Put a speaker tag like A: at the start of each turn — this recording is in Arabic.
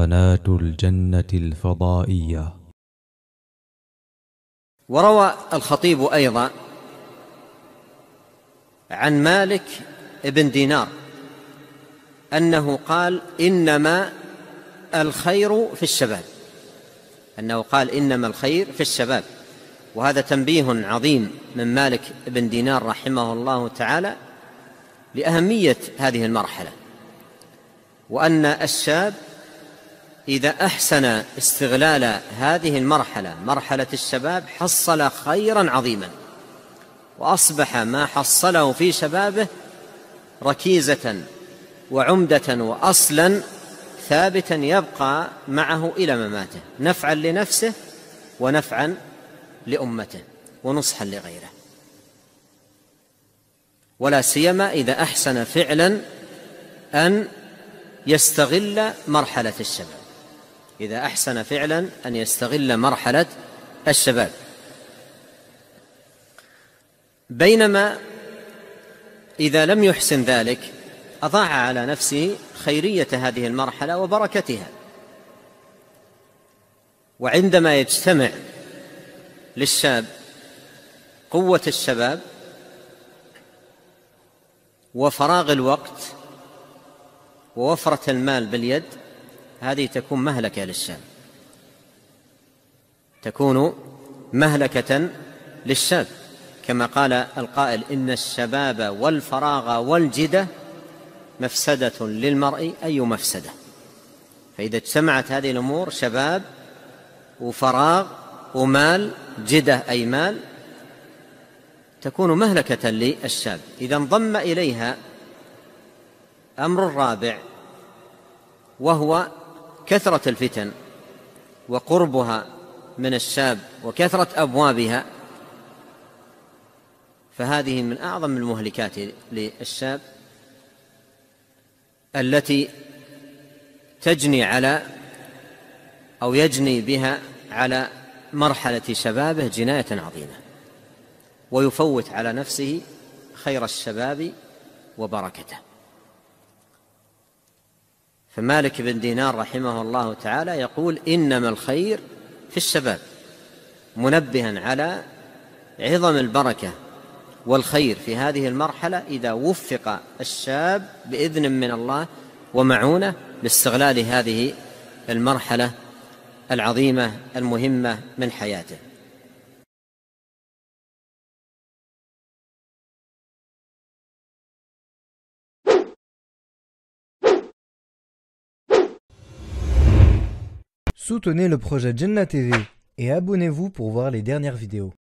A: قناة الجنة الفضائية.
B: وروى الخطيب أيضا عن مالك بن دينار أنه قال إنما الخير في الشباب. أنه قال إنما الخير في الشباب. وهذا تنبيه عظيم من مالك بن دينار رحمه الله تعالى لأهمية هذه المرحلة. وأن الشاب إذا أحسن استغلال هذه المرحلة مرحلة الشباب حصل خيرا عظيما. وأصبح ما حصله في شبابه ركيزة وعمدة وأصلا ثابتا يبقى معه إلى مماته. نفعا لنفسه ونفعا لأمته ونصحا لغيره. ولا سيما إذا أحسن فعلا أن يستغل مرحلة الشباب. إذا أحسن فعلا أن يستغل مرحلة الشباب. بينما إذا لم يحسن ذلك أضاع على نفسه خيرية هذه المرحلة وبركتها. وعندما يجتمع للشاب قوة الشباب وفراغ الوقت ووفرة المال باليد هذه تكون مهلكة للشاب تكون مهلكة للشاب كما قال القائل إن الشباب والفراغ والجدة مفسدة للمرء أي مفسدة. فإذا اجتمعت هذه الأمور شباب وفراغ ومال جدة أي مال تكون مهلكة للشاب إذا انضم إليها أمر الرابع وهو كثرة الفتن وقربها من الشاب وكثرة أبوابها فهذه من أعظم المهلكات للشاب التي تجني على أو يجني بها على مرحلة شبابه جناية عظيمة ويفوت على نفسه خير الشباب وبركته. فمالك بن دينار رحمه الله تعالى يقول إنما الخير في الشباب منبها على عظم البركة والخير في هذه المرحلة إذا وفق الشاب بإذن من الله ومعونة لاستغلال هذه المرحلة العظيمة المهمة من حياته.
C: Soutenez le projet Jenna TV et abonnez-vous pour voir les dernières vidéos.